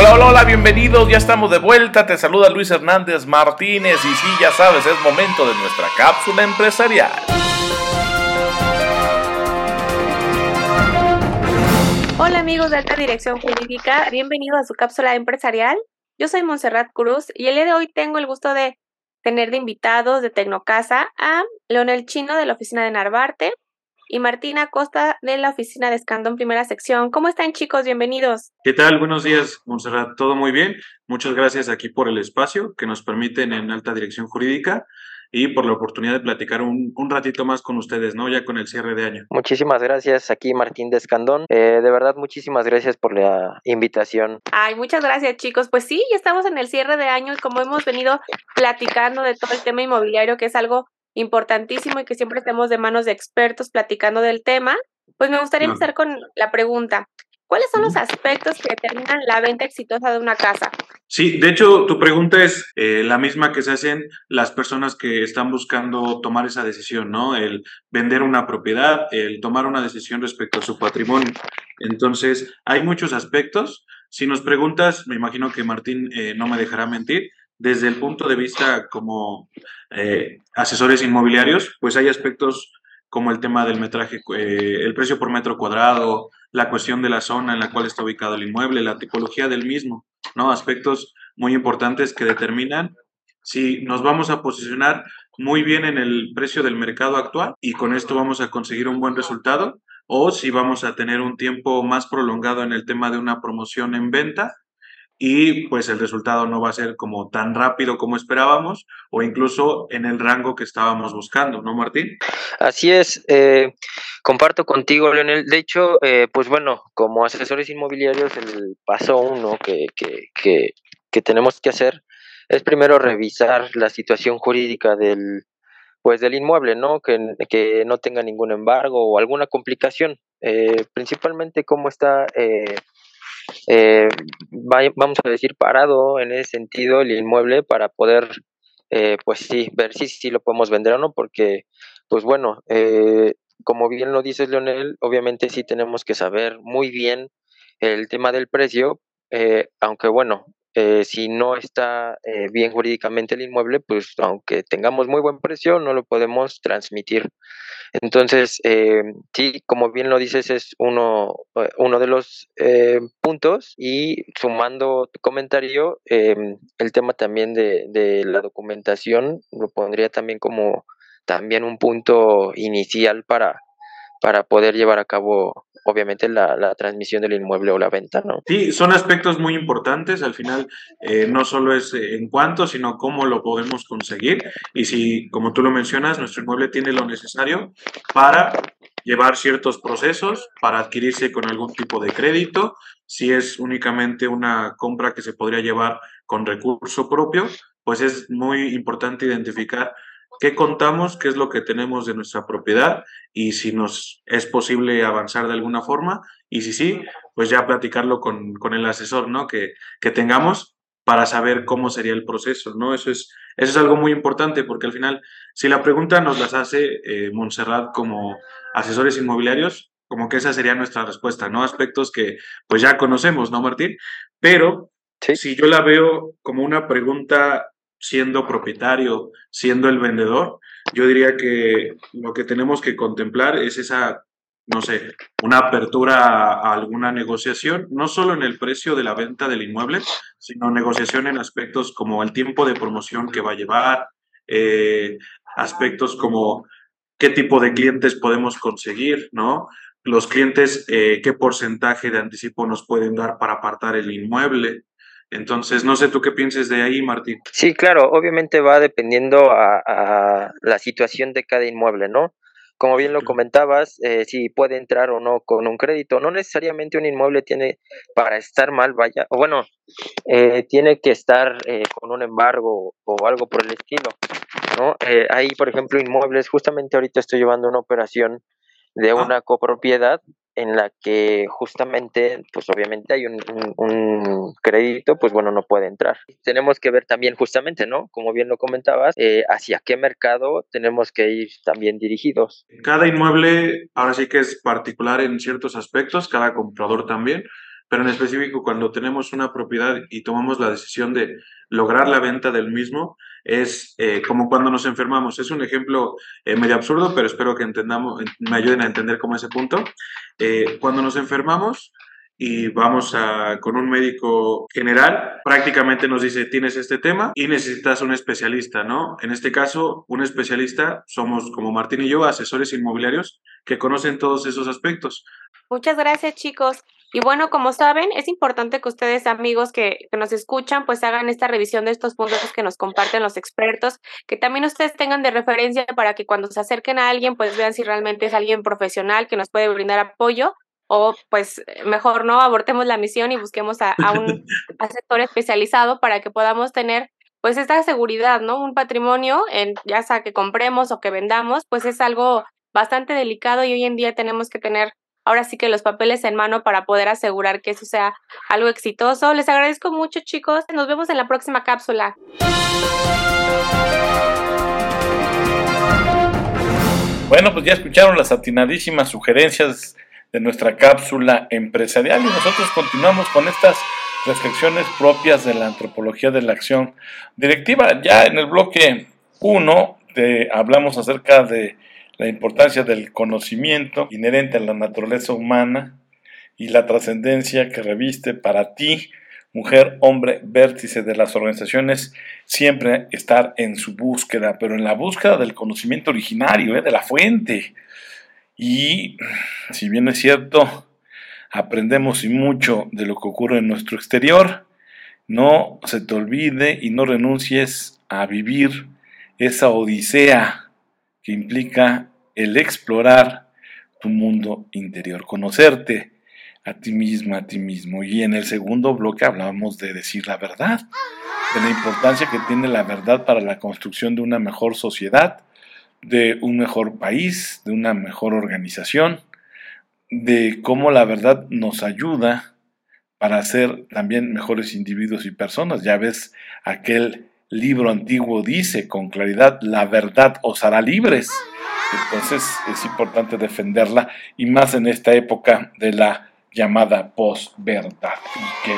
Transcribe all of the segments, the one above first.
Hola, hola, hola, bienvenidos, ya estamos de vuelta, te saluda Luis Hernández Martínez y sí, ya sabes, es momento de nuestra cápsula empresarial. Hola amigos de Alta Dirección Jurídica, bienvenidos a su cápsula empresarial. Yo soy Montserrat Cruz y el día de hoy tengo el gusto de tener de invitados de Tecnocasa a Leonel Chino de la oficina de Narvarte, y Martina Costa de la oficina de Escandón Primera Sección. ¿Cómo están chicos? Bienvenidos. ¿Qué tal? Buenos días, Monserrat. Todo muy bien. Muchas gracias aquí por el espacio que nos permiten en alta dirección jurídica y por la oportunidad de platicar un, ratito más con ustedes, ¿no? Ya con el cierre de año. Muchísimas gracias, aquí Martín de Escandón. Eh, de verdad, muchísimas gracias por la invitación. Ay, muchas gracias, chicos. Pues sí, ya estamos en el cierre de año y como hemos venido platicando de todo el tema inmobiliario, que es algo importantísimo y que siempre estemos de manos de expertos platicando del tema, pues me gustaría empezar con la pregunta. ¿Cuáles son los aspectos que determinan la venta exitosa de una casa? Sí, de hecho, tu pregunta es eh, la misma que se hacen las personas que están buscando tomar esa decisión, ¿no? El vender una propiedad, el tomar una decisión respecto a su patrimonio. Entonces, hay muchos aspectos. Si nos preguntas, me imagino que Martín eh, no me dejará mentir, desde el punto de vista como eh, asesores inmobiliarios, pues hay aspectos como el tema del metraje, eh, el precio por metro cuadrado, la cuestión de la zona en la cual está ubicado el inmueble, la tipología del mismo, ¿no? Aspectos muy importantes que determinan si nos vamos a posicionar muy bien en el precio del mercado actual y con esto vamos a conseguir un buen resultado o si vamos a tener un tiempo más prolongado en el tema de una promoción en venta y pues el resultado no va a ser como tan rápido como esperábamos o incluso en el rango que estábamos buscando, ¿no, Martín? Así es, eh, comparto contigo, Leonel. De hecho, eh, pues bueno, como asesores inmobiliarios, el paso uno que, que, que, que tenemos que hacer es primero revisar la situación jurídica del, pues del inmueble, ¿no? Que, que no tenga ningún embargo o alguna complicación. Eh, principalmente cómo está eh, eh, vamos a decir, parado en ese sentido el inmueble para poder, eh, pues sí, ver si, si lo podemos vender o no, porque, pues bueno, eh, como bien lo dices, Leonel, obviamente sí tenemos que saber muy bien el tema del precio, eh, aunque bueno, eh, si no está eh, bien jurídicamente el inmueble, pues aunque tengamos muy buen precio, no lo podemos transmitir. Entonces, eh, sí, como bien lo dices, es uno, uno de los puntos y sumando tu comentario, el tema también de, de la documentación lo pondría también como también un punto inicial para, para poder llevar a cabo obviamente la, transmisión del inmueble o la venta, ¿no? Sí, son aspectos muy importantes. Al final, eh, no solo es eh, en cuánto, sino cómo lo podemos conseguir. Y si, como tú lo mencionas, nuestro inmueble tiene lo necesario para llevar ciertos procesos, para adquirirse con algún tipo de crédito, si es únicamente una compra que se podría llevar con recurso propio, pues es muy importante identificar qué contamos, qué es lo que tenemos de nuestra propiedad y si nos es posible avanzar de alguna forma y si sí, pues ya platicarlo con, con el asesor, ¿no? Que, que, tengamos para saber cómo sería el proceso, ¿no? Eso es, eso es algo muy importante porque al final, si la pregunta nos las hace eh, Montserrat como asesores inmobiliarios, como que esa sería nuestra respuesta, ¿no? Aspectos que pues ya conocemos, ¿no, Martín? Pero si yo la veo como una pregunta siendo propietario, siendo el vendedor, yo diría que lo que tenemos que contemplar es esa, no sé, una apertura a alguna negociación, no solo en el precio de la venta del inmueble, sino negociación en aspectos como el tiempo de promoción que va a llevar, eh, aspectos como qué tipo de clientes podemos conseguir, ¿no? Los clientes, eh, qué porcentaje de anticipo nos pueden dar para apartar el inmueble, entonces, no sé tú qué pienses de ahí, Martín. Sí, claro, obviamente va dependiendo a, la situación de cada inmueble, ¿no? Como bien lo comentabas, eh, si puede entrar o no con un crédito. No necesariamente un inmueble tiene para estar mal, vaya, o bueno, eh, tiene que estar eh, con un embargo o algo por el estilo, ¿no? hay, por ejemplo, inmuebles, justamente ahorita estoy llevando una operación de una copropiedad en la que justamente, pues obviamente hay un, crédito, pues bueno, no puede entrar. Tenemos que ver también justamente, ¿no? Como bien lo comentabas, eh, hacia qué mercado tenemos que ir también dirigidos. Cada inmueble ahora sí que es particular en ciertos aspectos, cada comprador también, pero en específico cuando tenemos una propiedad y tomamos la decisión de lograr la venta del mismo, es eh, como cuando nos enfermamos. Es un ejemplo eh, medio absurdo, pero espero que entendamos, me ayuden a entender cómo ese punto. Eh, cuando nos enfermamos, y vamos a, con un médico general, prácticamente nos dice, tienes este tema y necesitas un especialista, ¿no? En este caso, un especialista somos como Martín y yo, asesores inmobiliarios que conocen todos esos aspectos. Muchas gracias, chicos. Y bueno, como saben, es importante que ustedes, amigos que, que, nos escuchan, pues hagan esta revisión de estos puntos que nos comparten los expertos, que también ustedes tengan de referencia para que cuando se acerquen a alguien, pues vean si realmente es alguien profesional que nos puede brindar apoyo o pues mejor no abortemos la misión y busquemos a, un sector especializado para que podamos tener pues esta seguridad, ¿no? Un patrimonio, en, ya sea que compremos o que vendamos, pues es algo bastante delicado y hoy en día tenemos que tener ahora sí que los papeles en mano para poder asegurar que eso sea algo exitoso. Les agradezco mucho chicos, nos vemos en la próxima cápsula. Bueno, pues ya escucharon las atinadísimas sugerencias de nuestra cápsula empresarial y nosotros continuamos con estas reflexiones propias de la antropología de la acción directiva. Ya en el bloque 1 hablamos acerca de la importancia del conocimiento inherente a la naturaleza humana y la trascendencia que reviste para ti, mujer, hombre, vértice de las organizaciones, siempre estar en su búsqueda, pero en la búsqueda del conocimiento originario, ¿eh? de la fuente, y si bien es cierto, aprendemos y mucho de lo que ocurre en nuestro exterior, no se te olvide y no renuncies a vivir esa odisea que implica el explorar tu mundo interior, conocerte a ti misma, a ti mismo. Y en el segundo bloque hablamos de decir la verdad, de la importancia que tiene la verdad para la construcción de una mejor sociedad, de un mejor país, de una mejor organización, de cómo la verdad nos ayuda para ser también mejores individuos y personas. Ya ves, aquel libro antiguo dice con claridad, la verdad os hará libres. Entonces es importante defenderla y más en esta época de la llamada posverdad. Y que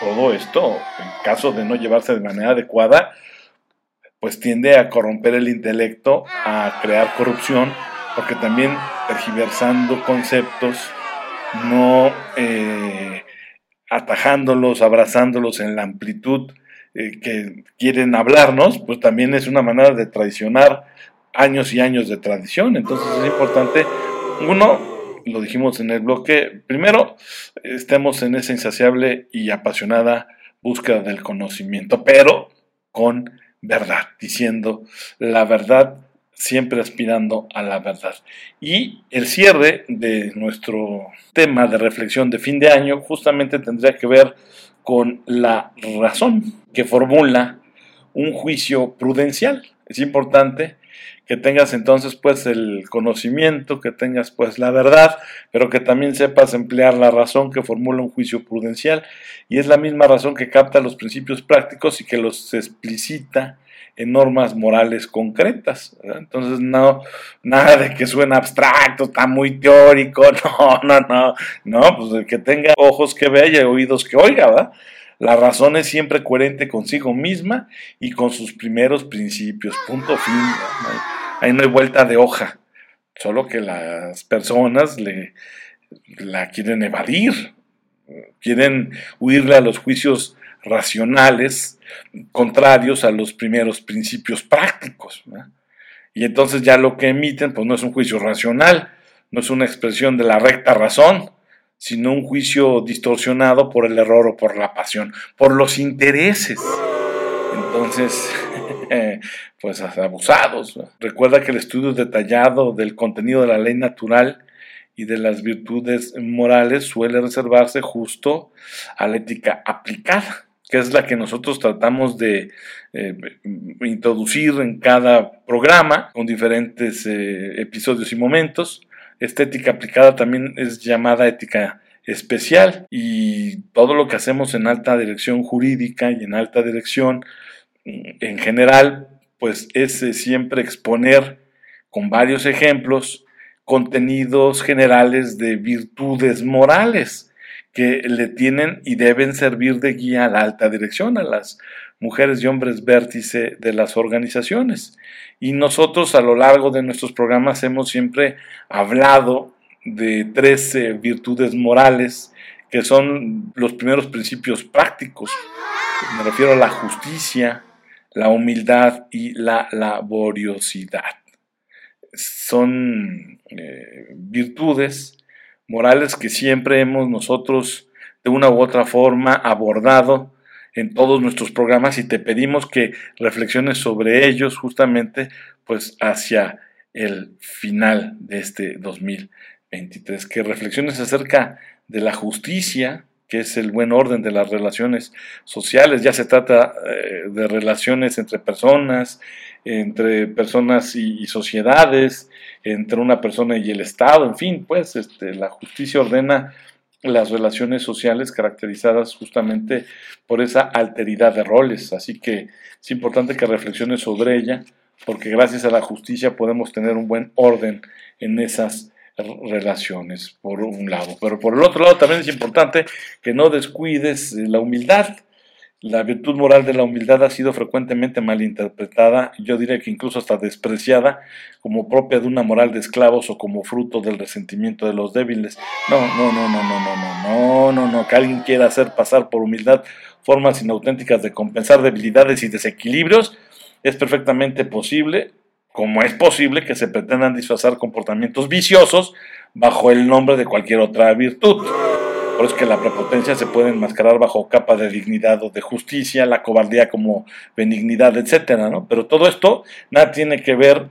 todo esto, en caso de no llevarse de manera adecuada, pues tiende a corromper el intelecto, a crear corrupción, porque también tergiversando conceptos, no eh, atajándolos, abrazándolos en la amplitud eh, que quieren hablarnos, pues también es una manera de traicionar años y años de tradición. Entonces es importante, uno, lo dijimos en el bloque, primero, estemos en esa insaciable y apasionada búsqueda del conocimiento, pero con verdad, diciendo la verdad, siempre aspirando a la verdad. Y el cierre de nuestro tema de reflexión de fin de año justamente tendría que ver con la razón que formula un juicio prudencial. Es importante que tengas entonces pues el conocimiento, que tengas pues la verdad, pero que también sepas emplear la razón que formula un juicio prudencial y es la misma razón que capta los principios prácticos y que los explicita en normas morales concretas. Entonces, no, nada de que suena abstracto, está muy teórico, no, no, no, no, pues el que tenga ojos que vea y oídos que oiga, ¿verdad? La razón es siempre coherente consigo misma y con sus primeros principios. Punto fin. Ahí no hay vuelta de hoja. Solo que las personas le, la quieren evadir. Quieren huirle a los juicios racionales contrarios a los primeros principios prácticos. Y entonces ya lo que emiten pues no es un juicio racional, no es una expresión de la recta razón, sino un juicio distorsionado por el error o por la pasión, por los intereses. Entonces, pues abusados. Recuerda que el estudio detallado del contenido de la ley natural y de las virtudes morales suele reservarse justo a la ética aplicada, que es la que nosotros tratamos de eh, introducir en cada programa con diferentes eh, episodios y momentos. Esta ética aplicada también es llamada ética especial y todo lo que hacemos en alta dirección jurídica y en alta dirección mm, en general, pues es eh, siempre exponer con varios ejemplos contenidos generales de virtudes morales que le tienen y deben servir de guía a la alta dirección, a las mujeres y hombres vértice de las organizaciones. Y nosotros a lo largo de nuestros programas hemos siempre hablado de tres virtudes morales que son los primeros principios prácticos. Me refiero a la justicia, la humildad y la laboriosidad. Son eh, virtudes morales que siempre hemos nosotros de una u otra forma abordado en todos nuestros programas y te pedimos que reflexiones sobre ellos justamente pues hacia el final de este 2023, que reflexiones acerca de la justicia, que es el buen orden de las relaciones sociales, ya se trata eh, de relaciones entre personas, entre personas y, sociedades, entre una persona y el Estado, en fin, pues este, la justicia ordena las relaciones sociales caracterizadas justamente por esa alteridad de roles. Así que es importante que reflexiones sobre ella, porque gracias a la justicia podemos tener un buen orden en esas relaciones, por un lado. Pero por el otro lado también es importante que no descuides la humildad. La virtud moral de la humildad ha sido frecuentemente malinterpretada, yo diría que incluso hasta despreciada, como propia de una moral de esclavos o como fruto del resentimiento de los débiles. No, no, no, no, no, no, no, no, no, no, que alguien quiera hacer pasar por humildad formas inauténticas de compensar debilidades y desequilibrios, es perfectamente posible, como es posible que se pretendan disfrazar comportamientos viciosos bajo el nombre de cualquier otra virtud. Por eso es que la prepotencia se puede enmascarar bajo capa de dignidad o de justicia, la cobardía como benignidad, etcétera, ¿no? Pero todo esto nada tiene que ver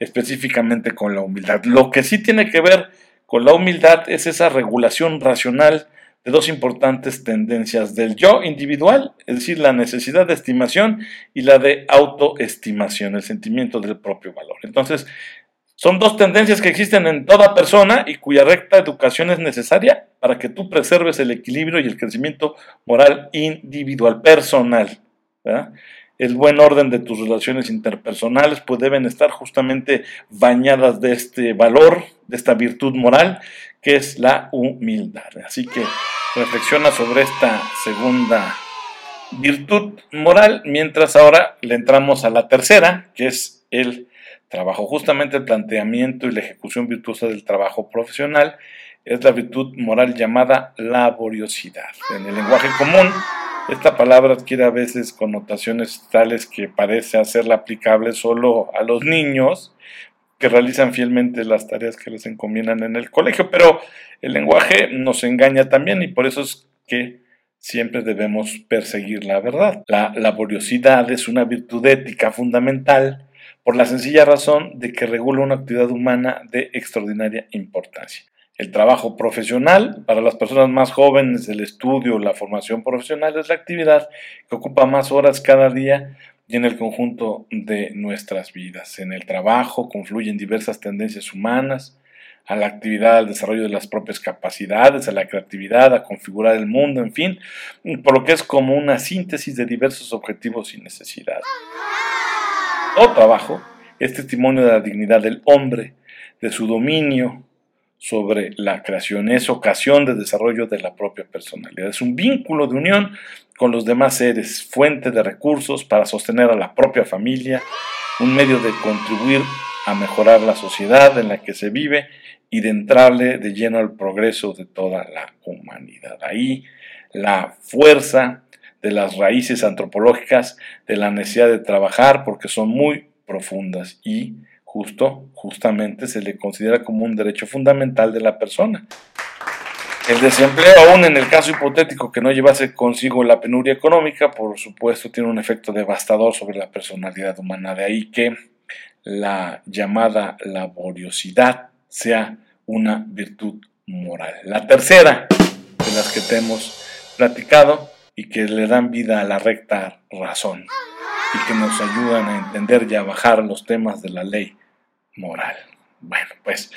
específicamente con la humildad. Lo que sí tiene que ver con la humildad es esa regulación racional de dos importantes tendencias del yo individual, es decir, la necesidad de estimación y la de autoestimación, el sentimiento del propio valor. Entonces, son dos tendencias que existen en toda persona y cuya recta educación es necesaria para que tú preserves el equilibrio y el crecimiento moral individual, personal. El buen orden de tus relaciones interpersonales pues deben estar justamente bañadas de este valor, de esta virtud moral, que es la humildad. Así que reflexiona sobre esta segunda virtud moral, mientras ahora le entramos a la tercera, que es el trabajo. Justamente el planteamiento y la ejecución virtuosa del trabajo profesional es la virtud moral llamada laboriosidad. En el lenguaje común, esta palabra adquiere a veces connotaciones tales que parece hacerla aplicable solo a los niños que realizan fielmente las tareas que les encomiendan en el colegio, pero el lenguaje nos engaña también y por eso es que siempre debemos perseguir la verdad. La laboriosidad es una virtud ética fundamental por la sencilla razón de que regula una actividad humana de extraordinaria importancia. El trabajo profesional, para las personas más jóvenes, el estudio, la formación profesional es la actividad que ocupa más horas cada día y en el conjunto de nuestras vidas. En el trabajo confluyen diversas tendencias humanas, a la actividad, al desarrollo de las propias capacidades, a la creatividad, a configurar el mundo, en fin, por lo que es como una síntesis de diversos objetivos y necesidades. Todo trabajo es testimonio de la dignidad del hombre, de su dominio sobre la creación, es ocasión de desarrollo de la propia personalidad, es un vínculo de unión con los demás seres, fuente de recursos para sostener a la propia familia, un medio de contribuir a mejorar la sociedad en la que se vive y de entrarle de lleno al progreso de toda la humanidad. Ahí la fuerza de las raíces antropológicas de la necesidad de trabajar porque son muy profundas y justo, justamente se le considera como un derecho fundamental de la persona. El desempleo, aún en el caso hipotético que no llevase consigo la penuria económica, por supuesto tiene un efecto devastador sobre la personalidad humana. De ahí que la llamada laboriosidad sea una virtud moral. La tercera de las que te hemos platicado y que le dan vida a la recta razón y que nos ayudan a entender y a bajar los temas de la ley moral. Bueno, pues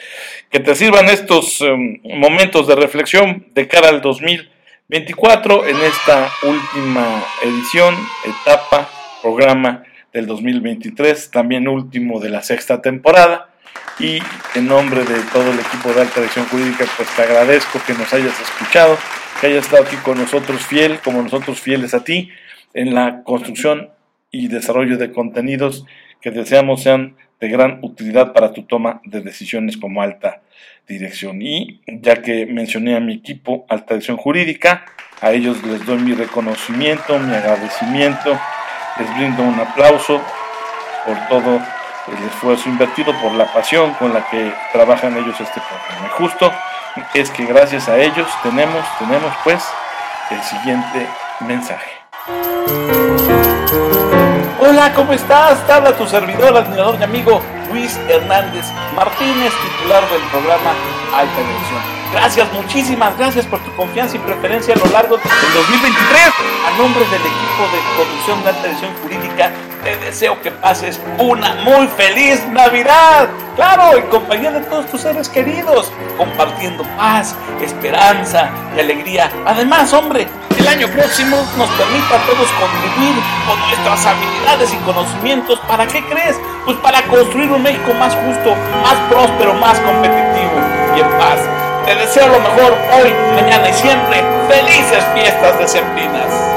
que te sirvan estos em, momentos de reflexión de cara al 2024 en esta última edición, etapa, programa del 2023, también último de la sexta temporada. y en nombre de todo el equipo de Alta Dirección Jurídica, pues te agradezco que nos hayas escuchado, que hayas estado aquí con nosotros fiel, como nosotros fieles a ti, en la construcción y desarrollo de contenidos que deseamos sean de gran utilidad para tu toma de decisiones como alta dirección. Y ya que mencioné a mi equipo Alta Dirección Jurídica, a ellos les doy mi reconocimiento, mi agradecimiento, les brindo un aplauso por todo el esfuerzo invertido, por la pasión con la que trabajan ellos este programa. Y justo es que gracias a ellos tenemos, tenemos pues el siguiente mensaje. Hola, ¿cómo estás? Te habla tu servidor, admirador y amigo Luis Hernández Martínez, titular del programa Alta Dirección. Gracias, muchísimas gracias por tu confianza y preferencia a lo largo del 2023. A nombre del equipo de producción de Alta Dirección Jurídica, te deseo que pases una muy feliz Navidad. Claro, en compañía de todos tus seres queridos, compartiendo paz, esperanza y alegría. Además, hombre, el año próximo nos permita a todos contribuir con nuestras habilidades y conocimientos. ¿Para qué crees? Pues para construir un México más justo, más próspero, más competitivo y en paz. Te deseo lo mejor hoy, mañana y siempre. Felices fiestas decembrinas.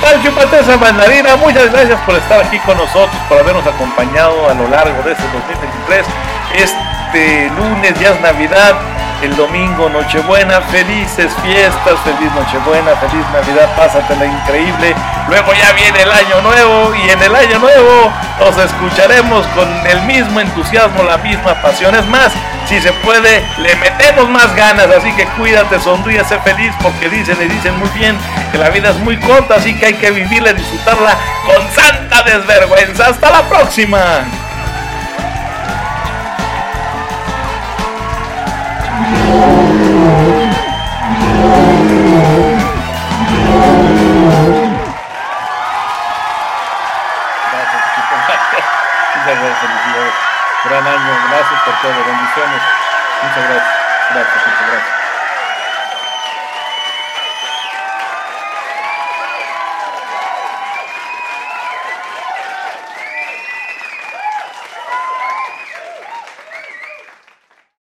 Tal, chupate esa mandarina? Muchas gracias por estar aquí con nosotros, por habernos acompañado a lo largo de este 2023. Este lunes ya es Navidad, el domingo Nochebuena, felices fiestas, feliz Nochebuena, feliz Navidad, pásatela increíble. Luego ya viene el año nuevo y en el año nuevo nos escucharemos con el mismo entusiasmo, la misma pasión. Es más, si se puede, le metemos más ganas, así que cuídate, sonríe, sé feliz, porque dicen y dicen muy bien que la vida es muy corta, así que hay que vivirla y disfrutarla con santa desvergüenza. Hasta la próxima.